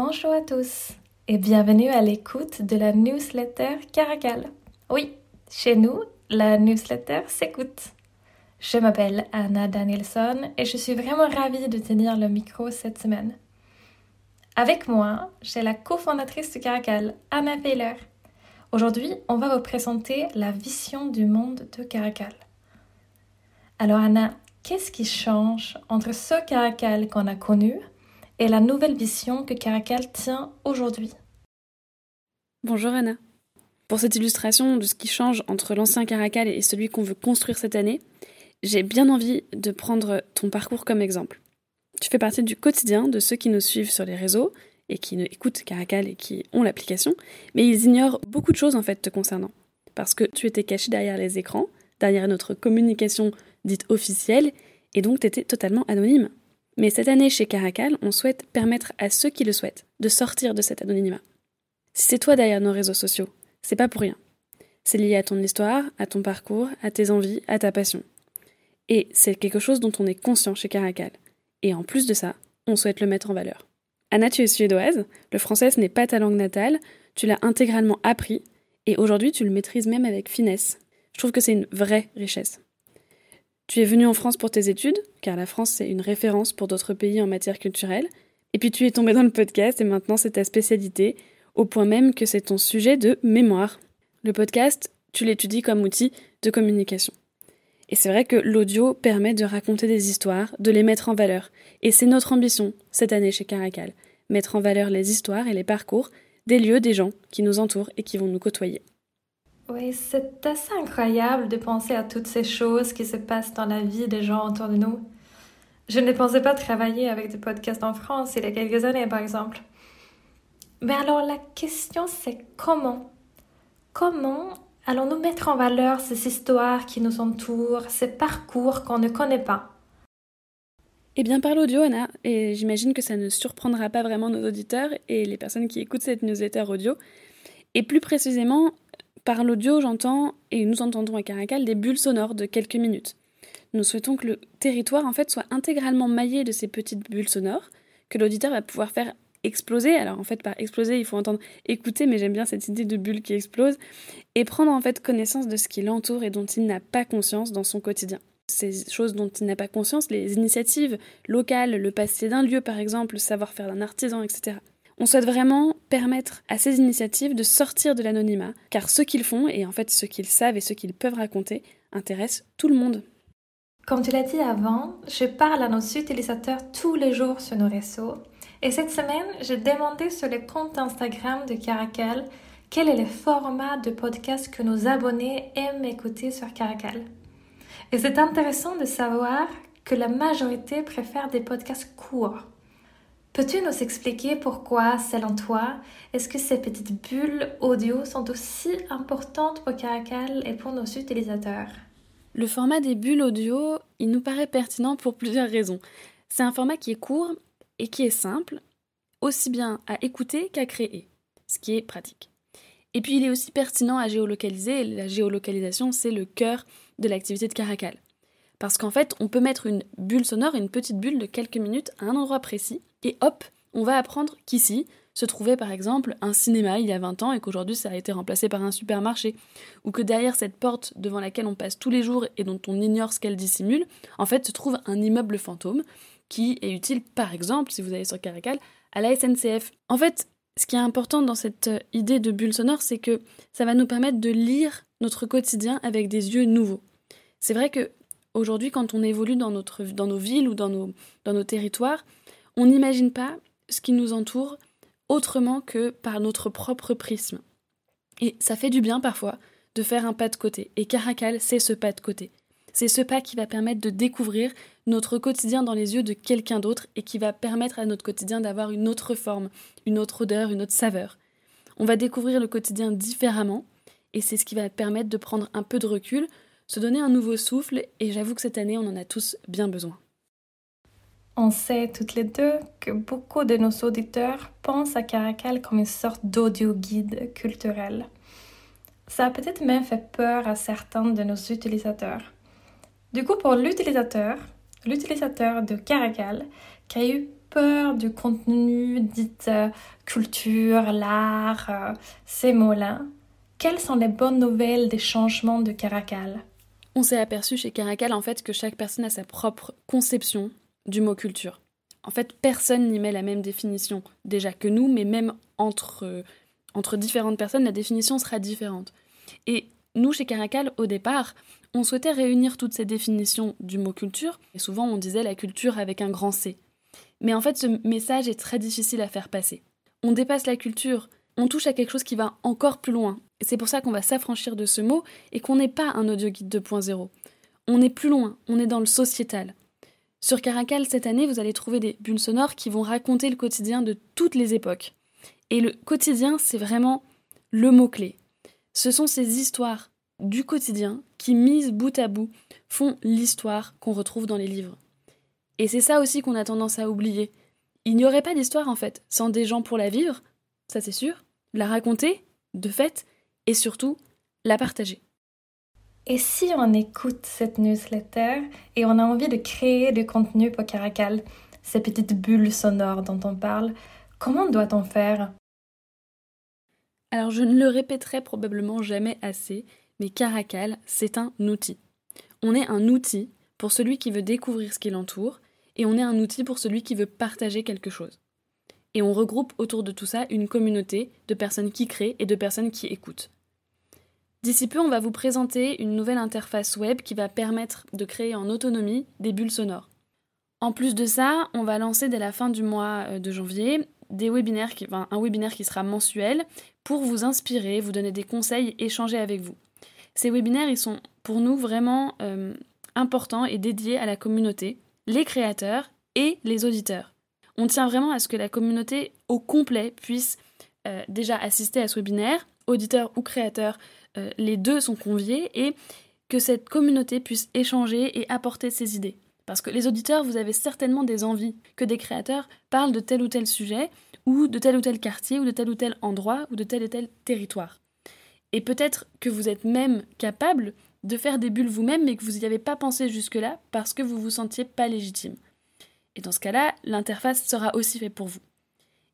Bonjour à tous et bienvenue à l'écoute de la newsletter Caracal. Oui, chez nous, la newsletter s'écoute. Je m'appelle Anna Danielson et je suis vraiment ravie de tenir le micro cette semaine. Avec moi, j'ai la cofondatrice de Caracal, Anna Taylor. Aujourd'hui, on va vous présenter la vision du monde de Caracal. Alors Anna, qu'est-ce qui change entre ce Caracal qu'on a connu et la nouvelle vision que Caracal tient aujourd'hui. Bonjour Anna. Pour cette illustration de ce qui change entre l'ancien Caracal et celui qu'on veut construire cette année, j'ai bien envie de prendre ton parcours comme exemple. Tu fais partie du quotidien de ceux qui nous suivent sur les réseaux et qui écoutent Caracal et qui ont l'application, mais ils ignorent beaucoup de choses en fait te concernant. Parce que tu étais caché derrière les écrans, derrière notre communication dite officielle, et donc tu étais totalement anonyme. Mais cette année chez Caracal, on souhaite permettre à ceux qui le souhaitent de sortir de cet anonymat. Si c'est toi derrière nos réseaux sociaux, c'est pas pour rien. C'est lié à ton histoire, à ton parcours, à tes envies, à ta passion. Et c'est quelque chose dont on est conscient chez Caracal. Et en plus de ça, on souhaite le mettre en valeur. Anna, tu es suédoise, le français n'est pas ta langue natale, tu l'as intégralement appris, et aujourd'hui tu le maîtrises même avec finesse. Je trouve que c'est une vraie richesse. Tu es venu en France pour tes études, car la France c'est une référence pour d'autres pays en matière culturelle, et puis tu es tombé dans le podcast et maintenant c'est ta spécialité, au point même que c'est ton sujet de mémoire. Le podcast, tu l'étudies comme outil de communication. Et c'est vrai que l'audio permet de raconter des histoires, de les mettre en valeur. Et c'est notre ambition cette année chez Caracal, mettre en valeur les histoires et les parcours des lieux, des gens qui nous entourent et qui vont nous côtoyer. Oui, c'est assez incroyable de penser à toutes ces choses qui se passent dans la vie des gens autour de nous. Je ne pensais pas travailler avec des podcasts en France il y a quelques années, par exemple. Mais alors la question c'est comment? Comment allons-nous mettre en valeur ces histoires qui nous entourent, ces parcours qu'on ne connaît pas? Eh bien par l'audio, Anna, et j'imagine que ça ne surprendra pas vraiment nos auditeurs et les personnes qui écoutent cette newsletter audio, et plus précisément par l'audio, j'entends, et nous entendons à Caracal, des bulles sonores de quelques minutes. Nous souhaitons que le territoire en fait soit intégralement maillé de ces petites bulles sonores, que l'auditeur va pouvoir faire exploser. Alors en fait par exploser, il faut entendre écouter, mais j'aime bien cette idée de bulle qui explose, et prendre en fait connaissance de ce qui l'entoure et dont il n'a pas conscience dans son quotidien. Ces choses dont il n'a pas conscience, les initiatives locales, le passé d'un lieu par exemple, le savoir-faire d'un artisan, etc. On souhaite vraiment permettre à ces initiatives de sortir de l'anonymat, car ce qu'ils font, et en fait ce qu'ils savent et ce qu'ils peuvent raconter, intéresse tout le monde. Comme tu l'as dit avant, je parle à nos utilisateurs tous les jours sur nos réseaux. Et cette semaine, j'ai demandé sur le compte Instagram de Caracal quel est le format de podcast que nos abonnés aiment écouter sur Caracal. Et c'est intéressant de savoir que la majorité préfère des podcasts courts. Peux-tu nous expliquer pourquoi, selon toi, est-ce que ces petites bulles audio sont aussi importantes pour Caracal et pour nos utilisateurs? Le format des bulles audio, il nous paraît pertinent pour plusieurs raisons. C'est un format qui est court et qui est simple, aussi bien à écouter qu'à créer, ce qui est pratique. Et puis il est aussi pertinent à géolocaliser, la géolocalisation c'est le cœur de l'activité de Caracal. Parce qu'en fait, on peut mettre une bulle sonore, une petite bulle de quelques minutes à un endroit précis, et hop, on va apprendre qu'ici se trouvait par exemple un cinéma il y a 20 ans et qu'aujourd'hui ça a été remplacé par un supermarché, ou que derrière cette porte devant laquelle on passe tous les jours et dont on ignore ce qu'elle dissimule, en fait se trouve un immeuble fantôme qui est utile par exemple, si vous allez sur Caracal, à la SNCF. En fait, ce qui est important dans cette idée de bulle sonore, c'est que ça va nous permettre de lire notre quotidien avec des yeux nouveaux. C'est vrai que Aujourd'hui, quand on évolue dans, notre, dans nos villes ou dans nos, dans nos territoires, on n'imagine pas ce qui nous entoure autrement que par notre propre prisme. Et ça fait du bien parfois de faire un pas de côté. Et Caracal, c'est ce pas de côté. C'est ce pas qui va permettre de découvrir notre quotidien dans les yeux de quelqu'un d'autre et qui va permettre à notre quotidien d'avoir une autre forme, une autre odeur, une autre saveur. On va découvrir le quotidien différemment et c'est ce qui va permettre de prendre un peu de recul se donner un nouveau souffle et j'avoue que cette année on en a tous bien besoin. On sait toutes les deux que beaucoup de nos auditeurs pensent à Caracal comme une sorte d'audio guide culturel. Ça a peut-être même fait peur à certains de nos utilisateurs. Du coup, pour l'utilisateur, l'utilisateur de Caracal, qui a eu peur du contenu dit euh, culture, l'art, euh, ces mots-là. Quelles sont les bonnes nouvelles des changements de Caracal? On s'est aperçu chez Caracal en fait que chaque personne a sa propre conception du mot culture. En fait, personne n'y met la même définition déjà que nous, mais même entre, euh, entre différentes personnes, la définition sera différente. Et nous, chez Caracal, au départ, on souhaitait réunir toutes ces définitions du mot culture, et souvent on disait la culture avec un grand C. Mais en fait, ce message est très difficile à faire passer. On dépasse la culture, on touche à quelque chose qui va encore plus loin. C'est pour ça qu'on va s'affranchir de ce mot et qu'on n'est pas un audio guide 2.0. On est plus loin, on est dans le sociétal. Sur Caracal, cette année, vous allez trouver des bulles sonores qui vont raconter le quotidien de toutes les époques. Et le quotidien, c'est vraiment le mot-clé. Ce sont ces histoires du quotidien qui, mises bout à bout, font l'histoire qu'on retrouve dans les livres. Et c'est ça aussi qu'on a tendance à oublier. Il n'y aurait pas d'histoire en fait sans des gens pour la vivre, ça c'est sûr, la raconter, de fait, et surtout la partager. Et si on écoute cette newsletter et on a envie de créer du contenu pour Caracal, ces petites bulles sonores dont on parle, comment doit-on faire? Alors je ne le répéterai probablement jamais assez, mais Caracal, c'est un outil. On est un outil pour celui qui veut découvrir ce qui l'entoure, et on est un outil pour celui qui veut partager quelque chose. Et on regroupe autour de tout ça une communauté de personnes qui créent et de personnes qui écoutent. D'ici peu, on va vous présenter une nouvelle interface web qui va permettre de créer en autonomie des bulles sonores. En plus de ça, on va lancer dès la fin du mois euh, de janvier un webinaire qui sera mensuel pour vous inspirer, vous donner des conseils, échanger avec vous. Ces webinaires, ils sont pour nous vraiment euh, importants et dédiés à la communauté, les créateurs et les auditeurs. On tient vraiment à ce que la communauté au complet puisse euh, déjà assister à ce webinaire, auditeurs ou créateurs, euh, les deux sont conviés, et que cette communauté puisse échanger et apporter ses idées. Parce que les auditeurs, vous avez certainement des envies que des créateurs parlent de tel ou tel sujet, ou de tel ou tel quartier, ou de tel ou tel endroit, ou de tel et tel territoire. Et peut-être que vous êtes même capable de faire des bulles vous-même, mais que vous n'y avez pas pensé jusque-là parce que vous vous sentiez pas légitime. Et dans ce cas-là, l'interface sera aussi faite pour vous.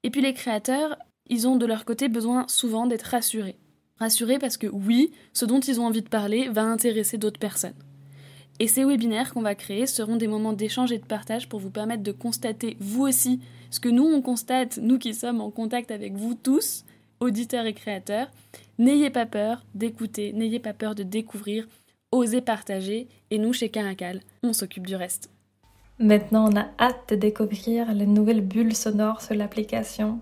Et puis les créateurs, ils ont de leur côté besoin souvent d'être rassurés. Rassurés parce que oui, ce dont ils ont envie de parler va intéresser d'autres personnes. Et ces webinaires qu'on va créer seront des moments d'échange et de partage pour vous permettre de constater vous aussi ce que nous on constate, nous qui sommes en contact avec vous tous, auditeurs et créateurs, N'ayez pas peur d'écouter, n'ayez pas peur de découvrir, osez partager, et nous, chez Caracal, on s'occupe du reste. Maintenant, on a hâte de découvrir les nouvelles bulles sonores sur l'application.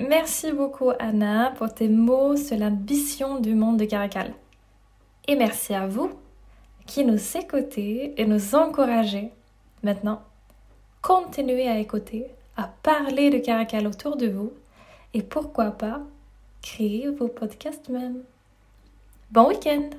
Merci beaucoup, Anna, pour tes mots sur l'ambition du monde de Caracal. Et merci à vous qui nous écoutez et nous encouragez. Maintenant, continuez à écouter, à parler de Caracal autour de vous et pourquoi pas créer vos podcasts même. Bon week-end